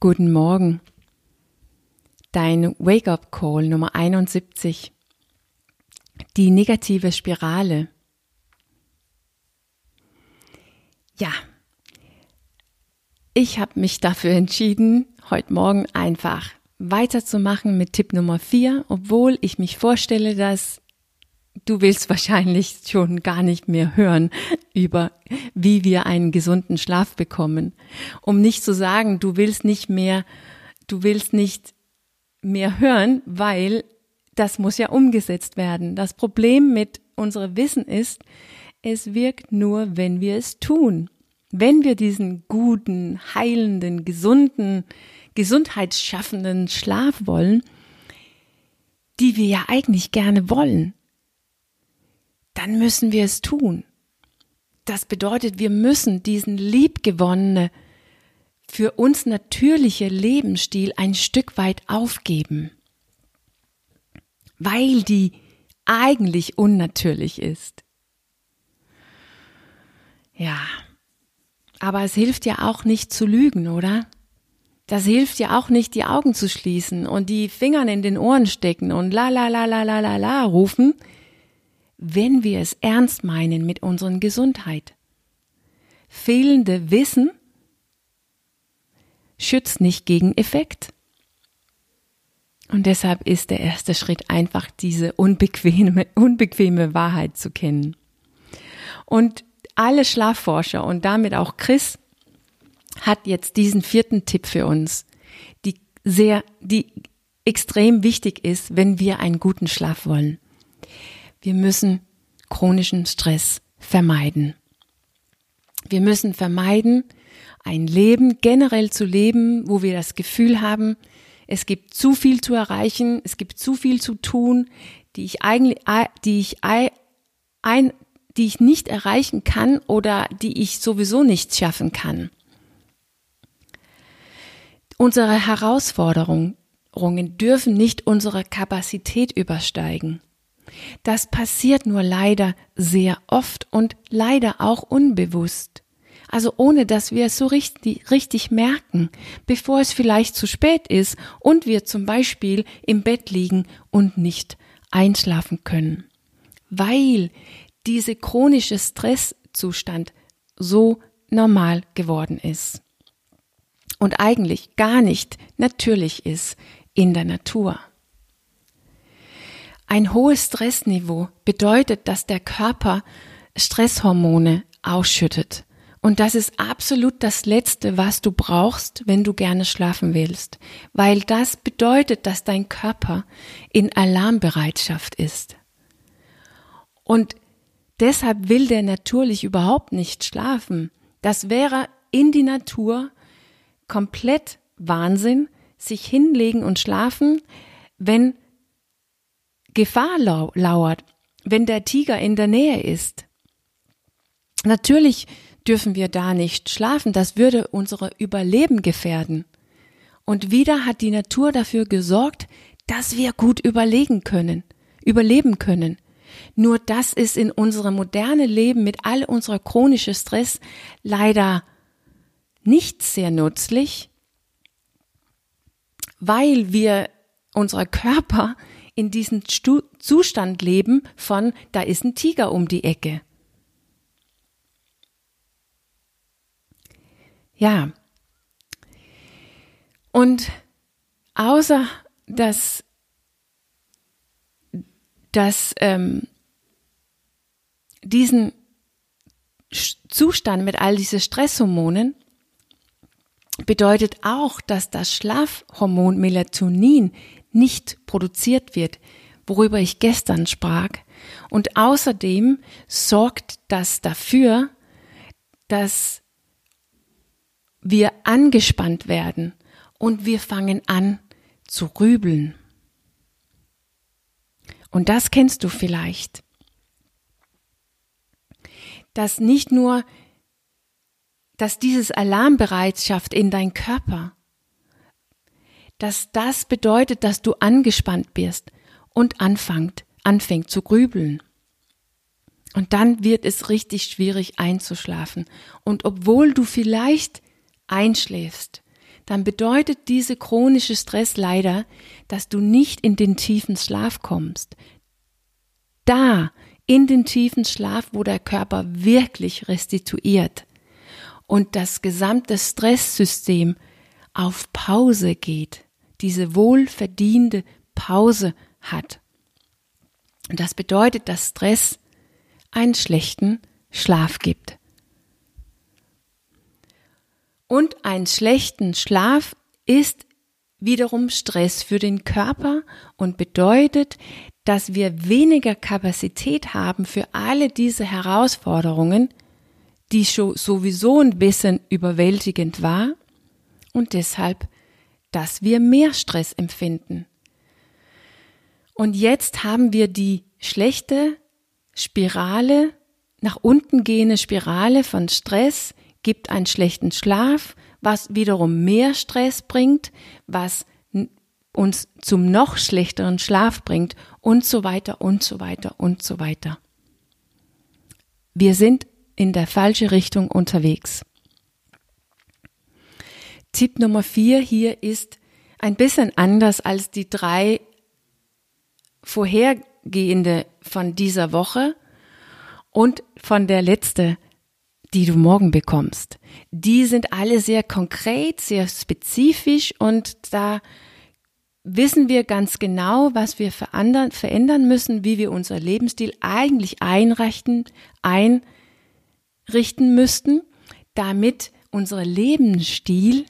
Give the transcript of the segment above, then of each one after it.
Guten Morgen. Dein Wake-up-Call Nummer 71. Die negative Spirale. Ja, ich habe mich dafür entschieden, heute Morgen einfach weiterzumachen mit Tipp Nummer 4, obwohl ich mich vorstelle, dass du willst wahrscheinlich schon gar nicht mehr hören über, wie wir einen gesunden Schlaf bekommen. Um nicht zu sagen, du willst nicht mehr, du willst nicht mehr hören, weil das muss ja umgesetzt werden. Das Problem mit unserem Wissen ist, es wirkt nur, wenn wir es tun. Wenn wir diesen guten, heilenden, gesunden, gesundheitsschaffenden Schlaf wollen, die wir ja eigentlich gerne wollen, dann müssen wir es tun. Das bedeutet, wir müssen diesen liebgewonnene, für uns natürliche Lebensstil ein Stück weit aufgeben, weil die eigentlich unnatürlich ist. Ja, aber es hilft ja auch nicht zu lügen, oder? Das hilft ja auch nicht, die Augen zu schließen und die Finger in den Ohren stecken und la la la la la la la rufen, wenn wir es ernst meinen mit unserer Gesundheit. Fehlende Wissen schützt nicht gegen Effekt. Und deshalb ist der erste Schritt einfach diese unbequeme, unbequeme Wahrheit zu kennen. Und alle Schlafforscher und damit auch Chris hat jetzt diesen vierten Tipp für uns, die sehr, die extrem wichtig ist, wenn wir einen guten Schlaf wollen. Wir müssen chronischen Stress vermeiden. Wir müssen vermeiden, ein Leben generell zu leben, wo wir das Gefühl haben, es gibt zu viel zu erreichen, es gibt zu viel zu tun, die ich eigentlich, die ich ein, die ich nicht erreichen kann oder die ich sowieso nicht schaffen kann. Unsere Herausforderungen dürfen nicht unsere Kapazität übersteigen. Das passiert nur leider sehr oft und leider auch unbewusst. Also ohne dass wir es so richtig, richtig merken, bevor es vielleicht zu spät ist und wir zum Beispiel im Bett liegen und nicht einschlafen können. Weil diese chronische Stresszustand so normal geworden ist. Und eigentlich gar nicht natürlich ist in der Natur. Ein hohes Stressniveau bedeutet, dass der Körper Stresshormone ausschüttet. Und das ist absolut das Letzte, was du brauchst, wenn du gerne schlafen willst, weil das bedeutet, dass dein Körper in Alarmbereitschaft ist. Und deshalb will der natürlich überhaupt nicht schlafen. Das wäre in die Natur komplett Wahnsinn, sich hinlegen und schlafen, wenn Gefahr lau lauert, wenn der Tiger in der Nähe ist. Natürlich dürfen wir da nicht schlafen, das würde unsere Überleben gefährden. Und wieder hat die Natur dafür gesorgt, dass wir gut überlegen können, überleben können. Nur das ist in unserem modernen Leben mit all unserer chronischen Stress leider nicht sehr nützlich, weil wir unser Körper in diesem Stu Zustand leben von, da ist ein Tiger um die Ecke. Ja. Und außer dass, dass ähm, diesen Zustand mit all diesen Stresshormonen bedeutet auch, dass das Schlafhormon Melatonin nicht produziert wird, worüber ich gestern sprach. Und außerdem sorgt das dafür, dass wir angespannt werden und wir fangen an zu rübeln. Und das kennst du vielleicht. Dass nicht nur, dass dieses Alarmbereitschaft in dein Körper dass das bedeutet, dass du angespannt bist und anfängt, anfängt zu grübeln. Und dann wird es richtig schwierig einzuschlafen. Und obwohl du vielleicht einschläfst, dann bedeutet diese chronische Stress leider, dass du nicht in den tiefen Schlaf kommst. Da, in den tiefen Schlaf, wo der Körper wirklich restituiert und das gesamte Stresssystem auf Pause geht, diese wohlverdiente Pause hat. Und das bedeutet, dass Stress einen schlechten Schlaf gibt. Und einen schlechten Schlaf ist wiederum Stress für den Körper und bedeutet, dass wir weniger Kapazität haben für alle diese Herausforderungen, die sowieso ein bisschen überwältigend war und deshalb, dass wir mehr Stress empfinden. Und jetzt haben wir die schlechte Spirale, nach unten gehende Spirale von Stress, gibt einen schlechten Schlaf, was wiederum mehr Stress bringt, was uns zum noch schlechteren Schlaf bringt und so weiter und so weiter und so weiter. Wir sind in der falsche Richtung unterwegs. Tipp Nummer vier hier ist ein bisschen anders als die drei vorhergehende von dieser Woche und von der letzte, die du morgen bekommst. Die sind alle sehr konkret, sehr spezifisch und da wissen wir ganz genau, was wir verändern, verändern müssen, wie wir unser Lebensstil eigentlich einrichten, einrichten müssten, damit unser Lebensstil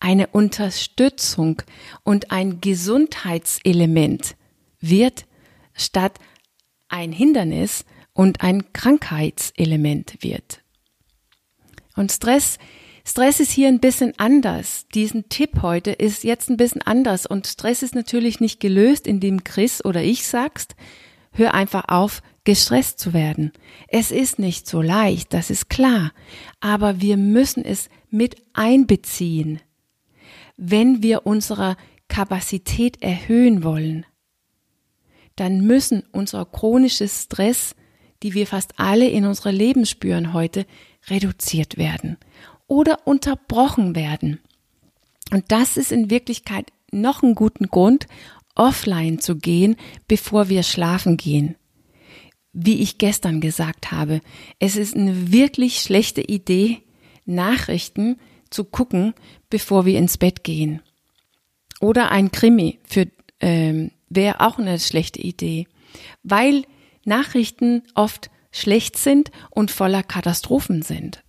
eine Unterstützung und ein Gesundheitselement wird, statt ein Hindernis und ein Krankheitselement wird. Und Stress, Stress ist hier ein bisschen anders. Diesen Tipp heute ist jetzt ein bisschen anders und Stress ist natürlich nicht gelöst, indem Chris oder ich sagst, hör einfach auf, gestresst zu werden. Es ist nicht so leicht, das ist klar, aber wir müssen es mit einbeziehen, wenn wir unsere Kapazität erhöhen wollen dann müssen unser chronisches Stress, die wir fast alle in unserem Leben spüren heute, reduziert werden oder unterbrochen werden. Und das ist in Wirklichkeit noch ein guten Grund, offline zu gehen, bevor wir schlafen gehen. Wie ich gestern gesagt habe, es ist eine wirklich schlechte Idee, Nachrichten zu gucken, bevor wir ins Bett gehen. Oder ein Krimi für ähm, wäre auch eine schlechte Idee, weil Nachrichten oft schlecht sind und voller Katastrophen sind.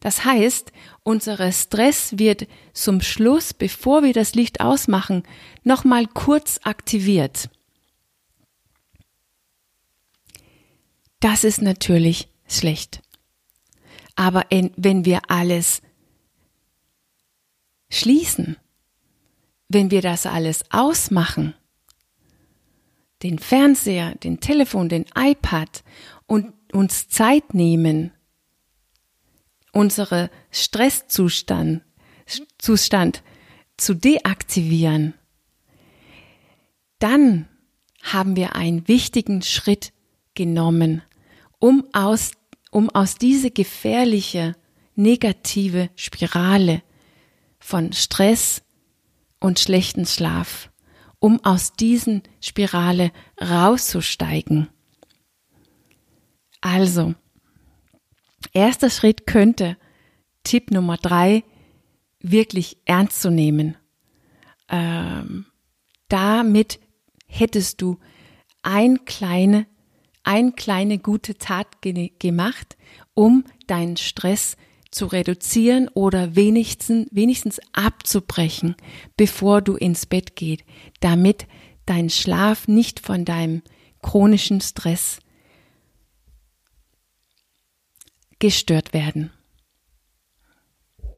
Das heißt, unser Stress wird zum Schluss, bevor wir das Licht ausmachen, nochmal kurz aktiviert. Das ist natürlich schlecht. Aber wenn wir alles schließen, wenn wir das alles ausmachen, den Fernseher, den Telefon, den iPad und uns Zeit nehmen, unsere Stresszustand Zustand zu deaktivieren, dann haben wir einen wichtigen Schritt genommen, um aus, um aus diese gefährliche negative Spirale von Stress und schlechten Schlaf um aus diesen Spirale rauszusteigen. Also, erster Schritt könnte Tipp Nummer drei wirklich ernst zu nehmen. Ähm, damit hättest du ein kleine, ein kleine gute Tat ge gemacht, um deinen Stress zu reduzieren oder wenigstens, wenigstens abzubrechen, bevor du ins Bett gehst, damit dein Schlaf nicht von deinem chronischen Stress gestört werden.